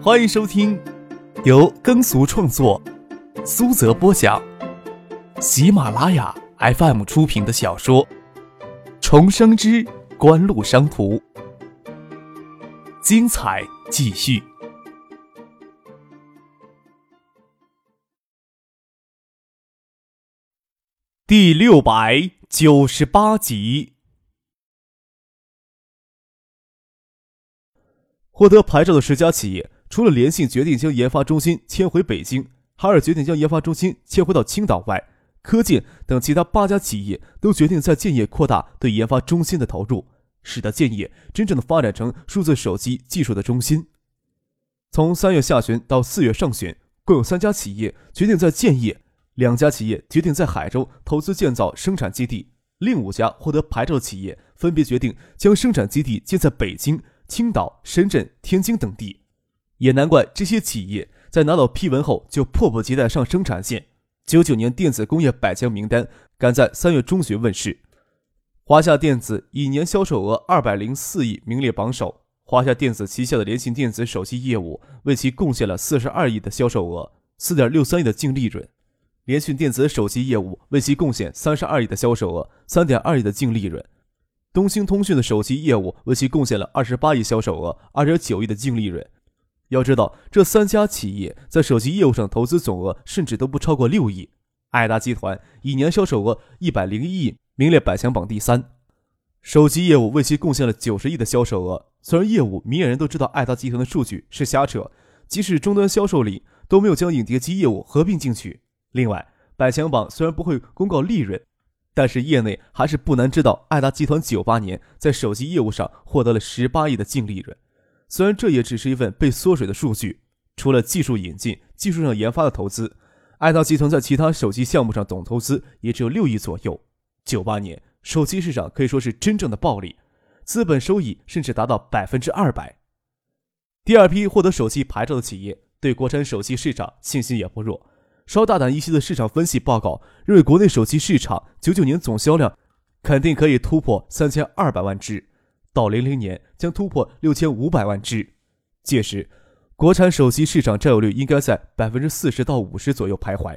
欢迎收听由耕俗创作、苏泽播讲、喜马拉雅 FM 出品的小说《重生之官路商途》，精彩继续，第六百九十八集。获得牌照的十家企业，除了联信决定将研发中心迁回北京，海尔决定将研发中心迁回到青岛外，科建等其他八家企业都决定在建业扩大对研发中心的投入，使得建业真正的发展成数字手机技术的中心。从三月下旬到四月上旬，共有三家企业决定在建业，两家企业决定在海州投资建造生产基地，另五家获得牌照的企业分别决定将生产基地建在北京。青岛、深圳、天津等地，也难怪这些企业在拿到批文后就迫不及待上生产线。九九年电子工业百强名单赶在三月中旬问世，华夏电子以年销售额二百零四亿名列榜首。华夏电子旗下的联信电子手机业务为其贡献了四十二亿的销售额，四点六三亿的净利润；联讯电子手机业务为其贡献三十二亿的销售额，三点二亿的净利润。东兴通讯的手机业务为其贡献了二十八亿销售额，二点九亿的净利润。要知道，这三家企业在手机业务上投资总额甚至都不超过六亿。爱达集团以年销售额一百零一亿名列百强榜第三，手机业务为其贡献了九十亿的销售额。虽然业务明眼人都知道爱达集团的数据是瞎扯，即使终端销售里都没有将影碟机业务合并进去。另外，百强榜虽然不会公告利润。但是业内还是不难知道，爱达集团九八年在手机业务上获得了十八亿的净利润。虽然这也只是一份被缩水的数据，除了技术引进、技术上研发的投资，爱达集团在其他手机项目上总投资也只有六亿左右。九八年手机市场可以说是真正的暴利，资本收益甚至达到百分之二百。第二批获得手机牌照的企业对国产手机市场信心也不弱。稍大胆一些的市场分析报告认为，国内手机市场九九年总销量肯定可以突破三千二百万只，到零零年将突破六千五百万只。届时，国产手机市场占有率应该在百分之四十到五十左右徘徊。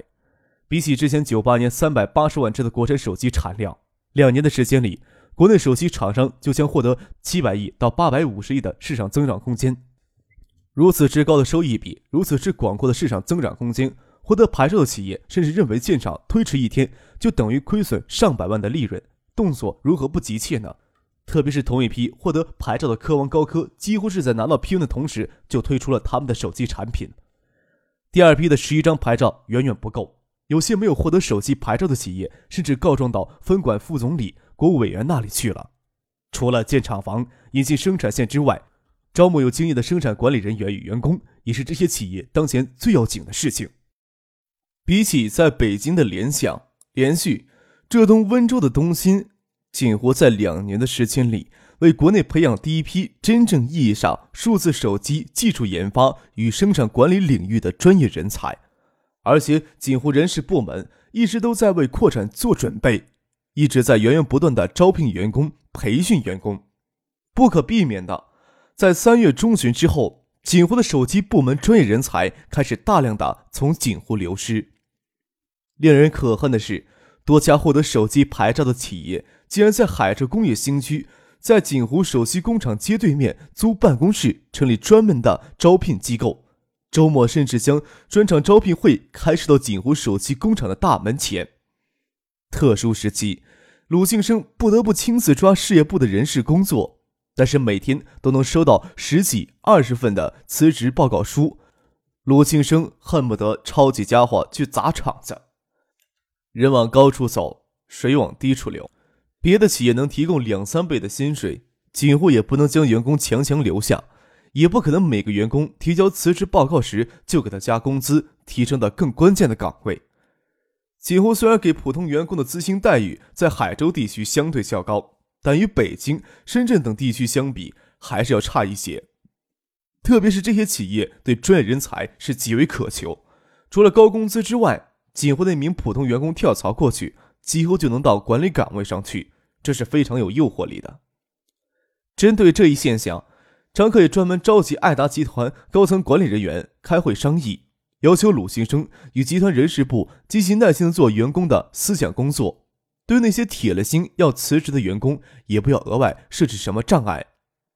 比起之前九八年三百八十万只的国产手机产量，两年的时间里，国内手机厂商就将获得七百亿到八百五十亿的市场增长空间。如此之高的收益比，如此之广阔的市场增长空间。获得牌照的企业甚至认为建厂推迟一天就等于亏损上百万的利润，动作如何不急切呢？特别是同一批获得牌照的科王高科，几乎是在拿到批文的同时就推出了他们的手机产品。第二批的十一张牌照远远不够，有些没有获得手机牌照的企业甚至告状到分管副总理、国务委员那里去了。除了建厂房、引进生产线之外，招募有经验的生产管理人员与员工，也是这些企业当前最要紧的事情。比起在北京的联想、联讯、浙东温州的东芯，锦湖在两年的时间里为国内培养第一批真正意义上数字手机技术研发与生产管理领域的专业人才，而且锦湖人事部门一直都在为扩展做准备，一直在源源不断的招聘员工、培训员工。不可避免的，在三月中旬之后，锦湖的手机部门专业人才开始大量的从锦湖流失。令人可恨的是，多家获得手机牌照的企业，竟然在海州工业新区，在锦湖首席工厂街对面租办公室，成立专门的招聘机构。周末甚至将专场招聘会开设到锦湖首席工厂的大门前。特殊时期，鲁庆生不得不亲自抓事业部的人事工作，但是每天都能收到十几、二十份的辞职报告书。鲁庆生恨不得抄起家伙去砸场子。人往高处走，水往低处流。别的企业能提供两三倍的薪水，锦湖也不能将员工强强留下，也不可能每个员工提交辞职报告时就给他加工资，提升到更关键的岗位。锦湖虽然给普通员工的资薪待遇在海州地区相对较高，但与北京、深圳等地区相比，还是要差一些。特别是这些企业对专业人才是极为渴求，除了高工资之外。锦湖的一名普通员工跳槽过去，几乎就能到管理岗位上去，这是非常有诱惑力的。针对这一现象，张克也专门召集爱达集团高层管理人员开会商议，要求鲁先生与集团人事部积极耐心的做员工的思想工作，对那些铁了心要辞职的员工，也不要额外设置什么障碍。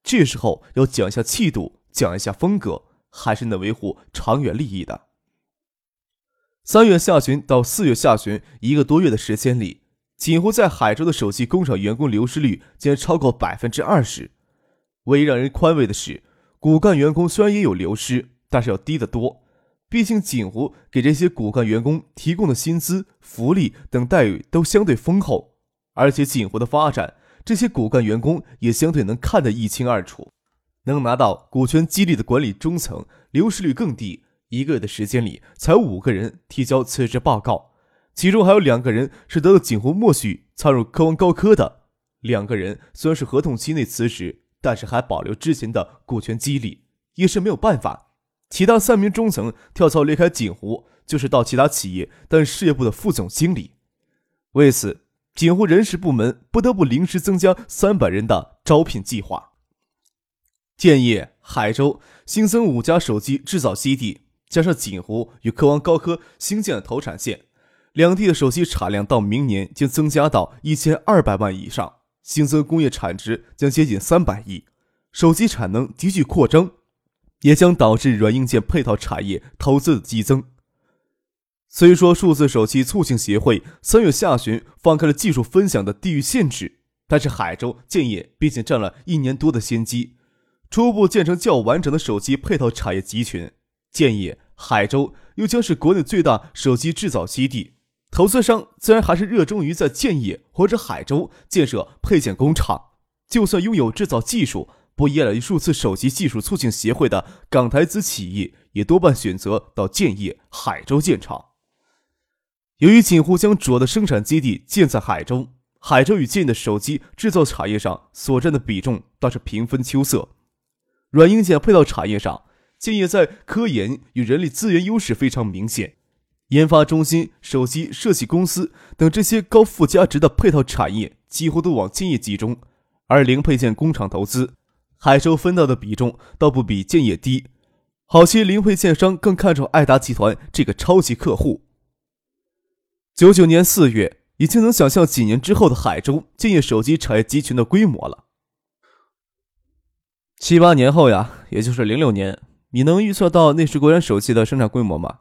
这时候要讲一下气度，讲一下风格，还是能维护长远利益的。三月下旬到四月下旬一个多月的时间里，锦湖在海州的手机工厂员工流失率竟然超过百分之二十。唯一让人宽慰的是，骨干员工虽然也有流失，但是要低得多。毕竟锦湖给这些骨干员工提供的薪资、福利等待遇都相对丰厚，而且锦湖的发展，这些骨干员工也相对能看得一清二楚。能拿到股权激励的管理中层，流失率更低。一个月的时间里，才五个人提交辞职报告，其中还有两个人是得到锦湖默许参入科王高科的。两个人虽然是合同期内辞职。但是还保留之前的股权激励，也是没有办法。其他三名中层跳槽离开锦湖，就是到其他企业担任事业部的副总经理。为此，锦湖人事部门不得不临时增加三百人的招聘计划。建业、海州新增五家手机制造基地，加上锦湖与科王高科新建的投产线，两地的手机产量到明年将增加到一千二百万以上。新增工业产值将接近三百亿，手机产能急剧扩张，也将导致软硬件配套产业投资的激增。虽说数字手机促进协会三月下旬放开了技术分享的地域限制，但是海州建业毕竟占了一年多的先机，初步建成较完整的手机配套产业集群。建业、海州又将是国内最大手机制造基地。投资商自然还是热衷于在建业或者海州建设配件工厂。就算拥有制造技术，不依赖于数字手机技术促进协会的港台资企业，也多半选择到建业、海州建厂。由于锦湖将主要的生产基地建在海州，海州与建业的手机制造产业上所占的比重倒是平分秋色。软硬件配套产业上，建业在科研与人力资源优势非常明显。研发中心、手机设计公司等这些高附加值的配套产业几乎都往建业集中，而零配件工厂投资，海州分到的比重倒不比建业低。好些零配件商更看重爱达集团这个超级客户。九九年四月，已经能想象几年之后的海州建业手机产业集群的规模了。七八年后呀，也就是零六年，你能预测到那时国产手机的生产规模吗？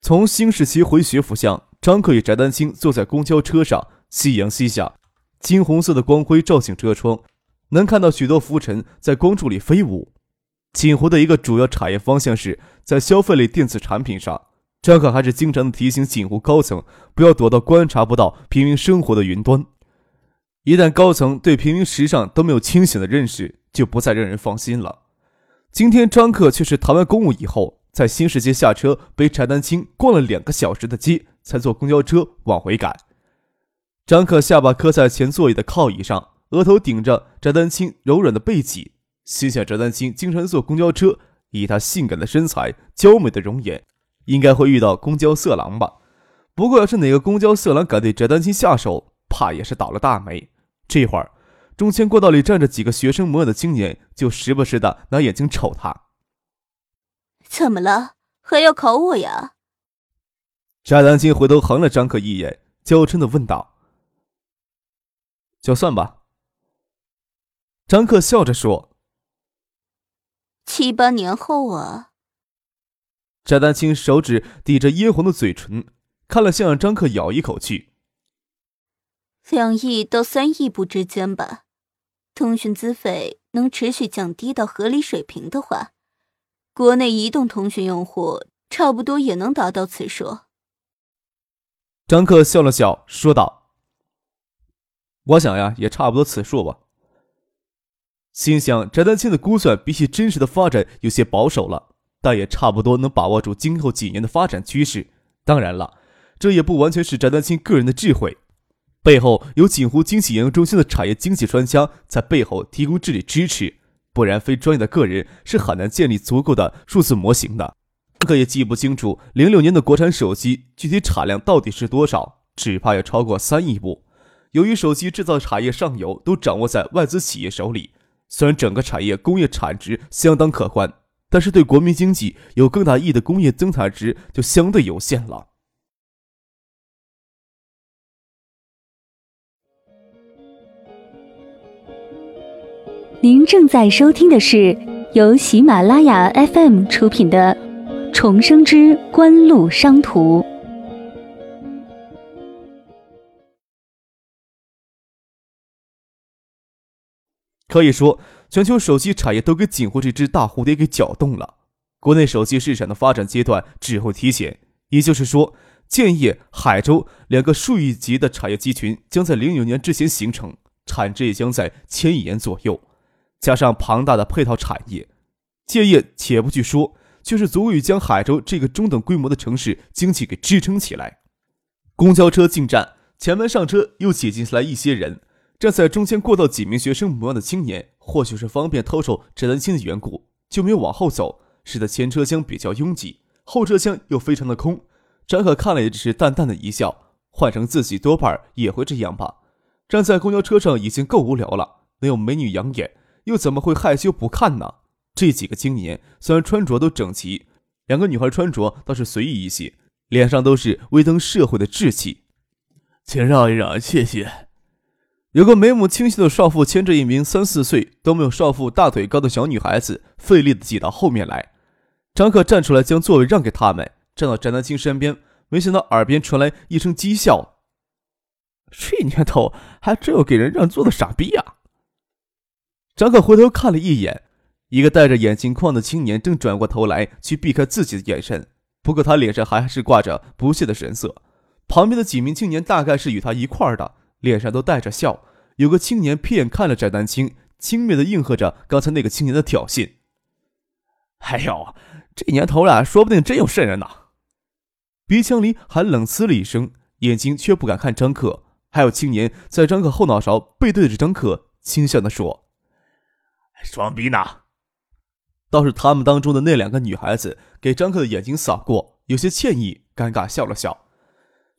从新市旗回学府巷，张克与翟丹青坐在公交车上，夕阳西下，金红色的光辉照进车窗，能看到许多浮尘在光柱里飞舞。锦湖的一个主要产业方向是在消费类电子产品上，张克还是经常提醒锦湖高层不要躲到观察不到平民生活的云端。一旦高层对平民时尚都没有清醒的认识，就不再让人放心了。今天张克却是谈完公务以后。在新市街下车，背柴丹青逛了两个小时的街，才坐公交车往回赶。张克下巴磕在前座椅的靠椅上，额头顶着翟丹青柔软的背脊，心想：翟丹青经常坐公交车，以她性感的身材、娇美的容颜，应该会遇到公交色狼吧？不过，要是哪个公交色狼敢对翟丹青下手，怕也是倒了大霉。这会儿，中间过道里站着几个学生模样的青年，就时不时的拿眼睛瞅他。怎么了？还要考我呀？翟丹青回头横了张克一眼，娇嗔的问道：“就算吧。”张克笑着说：“七八年后啊。”翟丹青手指抵着嫣红的嘴唇，看了像让张克咬一口去。两亿到三亿步之间吧，通讯资费能持续降低到合理水平的话。国内移动通讯用户差不多也能达到此数。张克笑了笑，说道：“我想呀，也差不多此数吧。”心想，翟丹青的估算比起真实的发展有些保守了，但也差不多能把握住今后几年的发展趋势。当然了，这也不完全是翟丹青个人的智慧，背后有锦湖经济研究中心的产业经济专家在背后提供治理支持。不然，非专业的个人是很难建立足够的数字模型的。可也记不清楚零六年的国产手机具体产量到底是多少，只怕要超过三亿部。由于手机制造产业上游都掌握在外资企业手里，虽然整个产业工业产值相当可观，但是对国民经济有更大意义的工业增产值就相对有限了。您正在收听的是由喜马拉雅 FM 出品的《重生之官路商途》。可以说，全球手机产业都给锦湖这只大蝴蝶给搅动了。国内手机市场的发展阶段只会提前，也就是说，建业、海州两个数亿级的产业集群将在零九年之前形成，产值也将在千亿元左右。加上庞大的配套产业，建业且不去说，就是足以将海州这个中等规模的城市经济给支撑起来。公交车进站，前门上车又挤进来一些人。站在中间过道几名学生模样的青年，或许是方便偷手翟丹青的缘故，就没有往后走，使得前车厢比较拥挤，后车厢又非常的空。张可看了也只是淡淡的一笑，换成自己多半也会这样吧。站在公交车上已经够无聊了，能有美女养眼，又怎么会害羞不看呢？这几个青年虽然穿着都整齐，两个女孩穿着倒是随意一些，脸上都是威登社会的稚气。请让一让，谢谢。有个眉目清秀的少妇牵着一名三四岁都没有少妇大腿高的小女孩子，费力的挤到后面来。张克站出来将座位让给他们，站到翟丹青身边，没想到耳边传来一声讥笑：“这年头还真有给人让座的傻逼呀！”张克回头看了一眼，一个戴着眼镜框的青年正转过头来去避开自己的眼神，不过他脸上还是挂着不屑的神色。旁边的几名青年大概是与他一块的。脸上都带着笑，有个青年瞥眼看了翟丹青，轻蔑的应和着刚才那个青年的挑衅。哎呦，这年头了，说不定真有圣人呢。鼻腔里还冷呲了一声，眼睛却不敢看张克。还有青年在张克后脑勺背对着张克，轻笑的说：“装逼呢。”倒是他们当中的那两个女孩子给张克的眼睛扫过，有些歉意，尴尬笑了笑。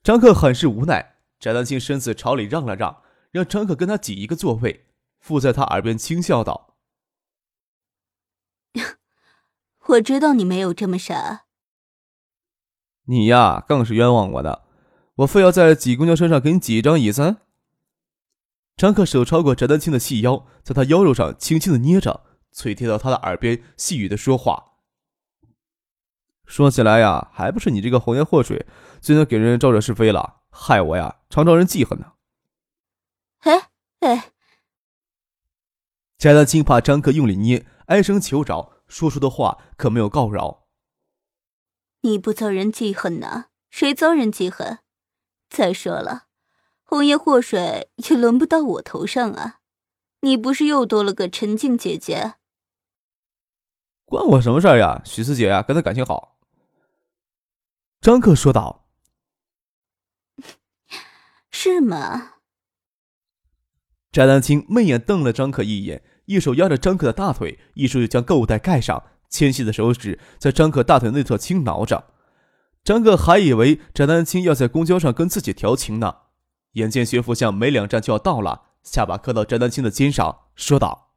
张克很是无奈。翟丹青身子朝里让了让，让张克跟他挤一个座位，附在他耳边轻笑道：“我知道你没有这么傻。你呀，更是冤枉我的。我非要在挤公交车上给你挤一张椅子。”张克手超过翟丹青的细腰，在他腰肉上轻轻的捏着，嘴贴到他的耳边细语的说话。说起来呀，还不是你这个红颜祸水，最能给人招惹是非了。害我呀，常招人记恨呢。哎哎，翟丹青怕张克用力捏，哀声求饶，说出的话可没有告饶。你不遭人记恨呢，谁遭人记恨？再说了，红颜祸水也轮不到我头上啊。你不是又多了个陈静姐姐？关我什么事儿呀？许四姐呀，跟他感情好。张克说道。是吗？翟丹青媚眼瞪了张可一眼，一手压着张可的大腿，一手又将购物袋盖上，纤细的手指在张可大腿内侧轻挠着。张可还以为翟丹青要在公交上跟自己调情呢，眼见学府巷没两站就要到了，下巴磕到翟丹青的肩上，说道：“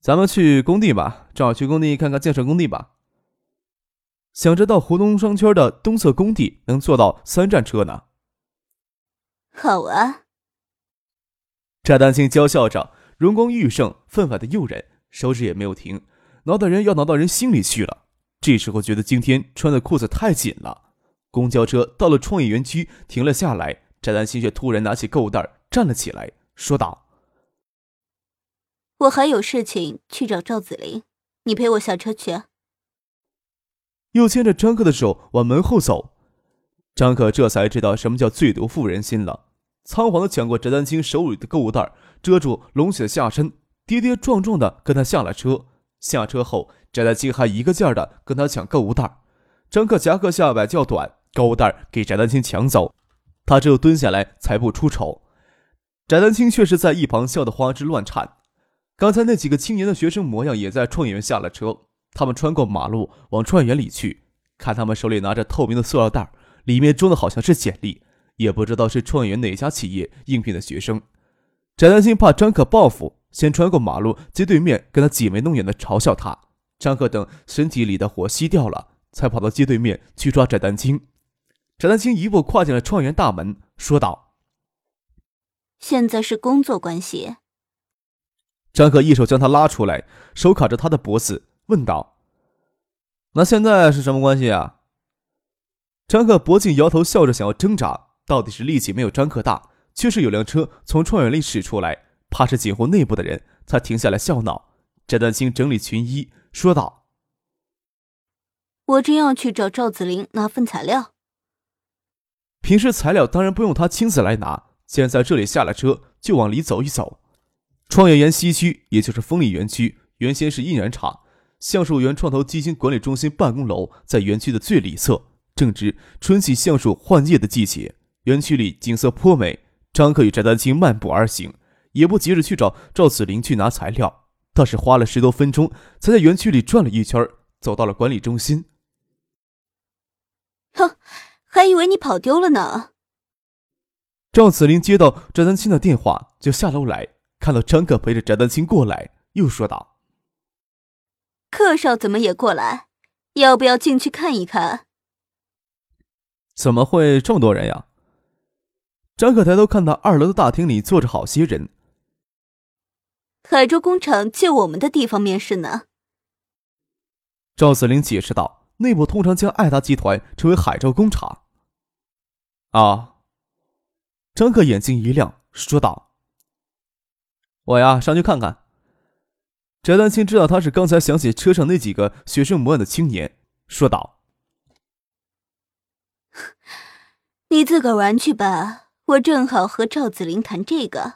咱们去工地吧，正好去工地看看建设工地吧。想着到湖东商圈的东侧工地能坐到三站车呢。”好啊！翟丹青娇笑着，容光玉盛，分外的诱人，手指也没有停，挠的人要挠到人心里去了。这时候觉得今天穿的裤子太紧了。公交车到了创意园区，停了下来，翟丹青却突然拿起购物袋，站了起来，说道：“我还有事情去找赵子林，你陪我下车去。”又牵着张克的手往门后走。张可这才知道什么叫最毒妇人心了。仓皇的抢过翟丹青手里的购物袋，遮住隆起的下身，跌跌撞撞的跟他下了车。下车后，翟丹青还一个劲儿的跟他抢购物袋。张克夹克下摆较短，购物袋给翟丹青抢走，他只有蹲下来才不出丑。翟丹青却是在一旁笑得花枝乱颤。刚才那几个青年的学生模样也在创业园下了车，他们穿过马路往创业园里去，看他们手里拿着透明的塑料袋，里面装的好像是简历。也不知道是创业园哪家企业应聘的学生，翟丹青怕张可报复，先穿过马路，街对面跟他挤眉弄眼的嘲笑他。张克等身体里的火熄掉了，才跑到街对面去抓翟丹青。翟丹青一步跨进了创园大门，说道：“现在是工作关系。”张克一手将他拉出来，手卡着他的脖子，问道：“那现在是什么关系啊？”张克脖颈摇头，笑着想要挣扎，到底是力气没有张克大，却是有辆车从创园里驶出来，怕是警护内部的人，才停下来笑闹。翟丹青整理裙衣。说道：“我正要去找赵子林拿份材料。平时材料当然不用他亲自来拿，既然在这里下了车，就往里走一走。创业园西区，也就是丰利园区，原先是印染厂，橡树园创投基金管理中心办公楼在园区的最里侧，正值春季橡树换叶的季节，园区里景色颇美。张克与翟丹青漫步而行，也不急着去找赵子林去拿材料。”倒是花了十多分钟，才在园区里转了一圈，走到了管理中心。哼，还以为你跑丢了呢。赵子林接到翟丹青的电话，就下楼来，看到张可陪着翟丹青过来，又说道：“客少怎么也过来？要不要进去看一看？”怎么会这么多人呀？张可抬头看到二楼的大厅里坐着好些人。海州工厂借我们的地方面试呢。赵子林解释道：“内部通常将爱达集团称为海州工厂。”啊！张克眼睛一亮，说道：“我呀，上去看看。”翟丹青知道他是刚才想起车上那几个学生模样的青年，说道：“你自个儿玩去吧，我正好和赵子林谈这个。”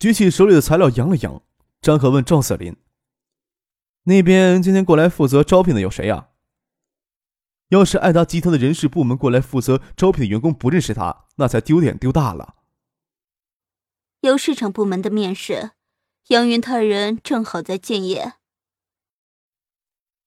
举起手里的材料，扬了扬。张可问赵子林：“那边今天过来负责招聘的有谁呀？要是爱达集团的人事部门过来负责招聘的员工不认识他，那才丢脸丢大了。”有市场部门的面试，杨云他人正好在建业。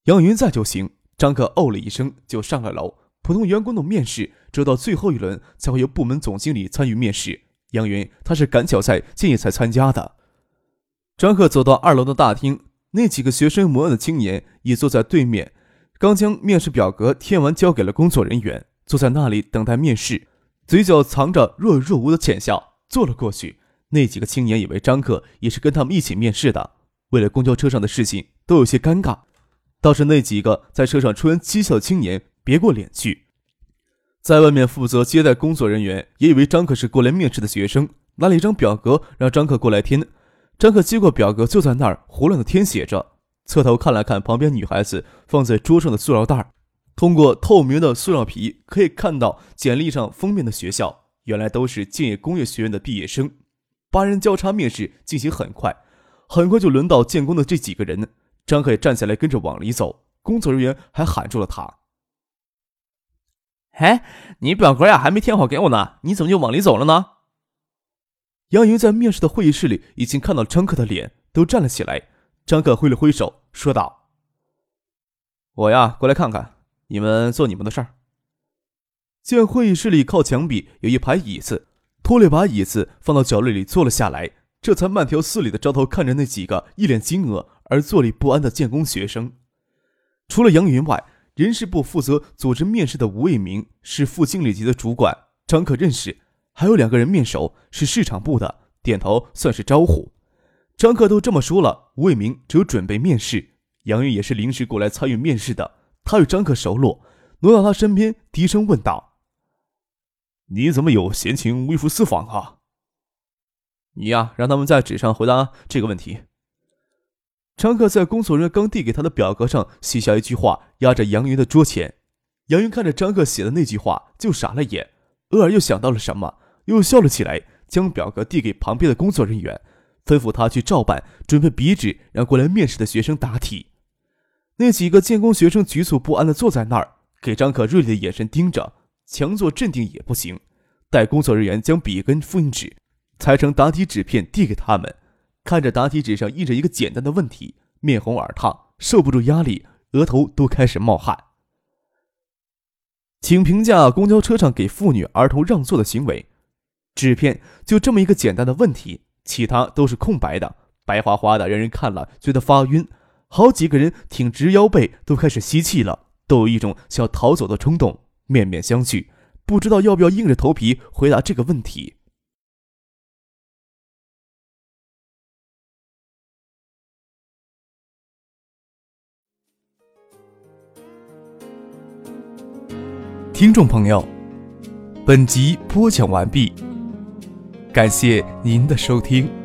杨云在就行。张克哦了一声，就上了楼。普通员工的面试，只有到最后一轮才会由部门总经理参与面试。杨云，他是赶巧在建业才参加的。张克走到二楼的大厅，那几个学生模样的青年也坐在对面，刚将面试表格填完，交给了工作人员，坐在那里等待面试，嘴角藏着若有若无的浅笑，坐了过去。那几个青年以为张克也是跟他们一起面试的，为了公交车上的事情都有些尴尬。倒是那几个在车上出言讥笑的青年别过脸去。在外面负责接待工作人员也以为张可是过来面试的学生，拿了一张表格让张可过来填。张可接过表格，就在那儿胡乱的填写着，侧头看了看旁边女孩子放在桌上的塑料袋儿，通过透明的塑料皮可以看到简历上封面的学校，原来都是建业工业学院的毕业生。八人交叉面试进行很快，很快就轮到建工的这几个人。张可也站起来跟着往里走，工作人员还喊住了他。哎，你表格呀还没填好给我呢，你怎么就往里走了呢？杨云在面试的会议室里已经看到张克的脸，都站了起来。张克挥了挥手，说道：“我呀，过来看看，你们做你们的事儿。”见会议室里靠墙壁有一排椅子，拖了把椅子放到角落里坐了下来，这才慢条斯理的招头看着那几个一脸惊愕而坐立不安的建工学生。除了杨云外，人事部负责组织面试的吴卫明是副经理级的主管，张可认识。还有两个人面熟，是市场部的，点头算是招呼。张克都这么说了，吴伟明只有准备面试。杨云也是临时过来参与面试的，他与张克熟络，挪到他身边，低声问道：“你怎么有闲情微服私访啊？”你呀，让他们在纸上回答这个问题。张克在工作人员刚递给他的表格上写下一句话，压在杨云的桌前。杨云看着张克写的那句话，就傻了眼，偶尔又想到了什么，又笑了起来，将表格递给旁边的工作人员，吩咐他去照办，准备笔纸，让过来面试的学生答题。那几个建工学生局促不安地坐在那儿，给张可锐利的眼神盯着，强作镇定也不行。待工作人员将笔跟复印纸裁成答题纸片递给他们。看着答题纸上印着一个简单的问题，面红耳烫，受不住压力，额头都开始冒汗。请评价公交车上给妇女儿童让座的行为。纸片就这么一个简单的问题，其他都是空白的，白花花的，让人看了觉得发晕。好几个人挺直腰背，都开始吸气了，都有一种想逃走的冲动，面面相觑，不知道要不要硬着头皮回答这个问题。听众朋友，本集播讲完毕，感谢您的收听。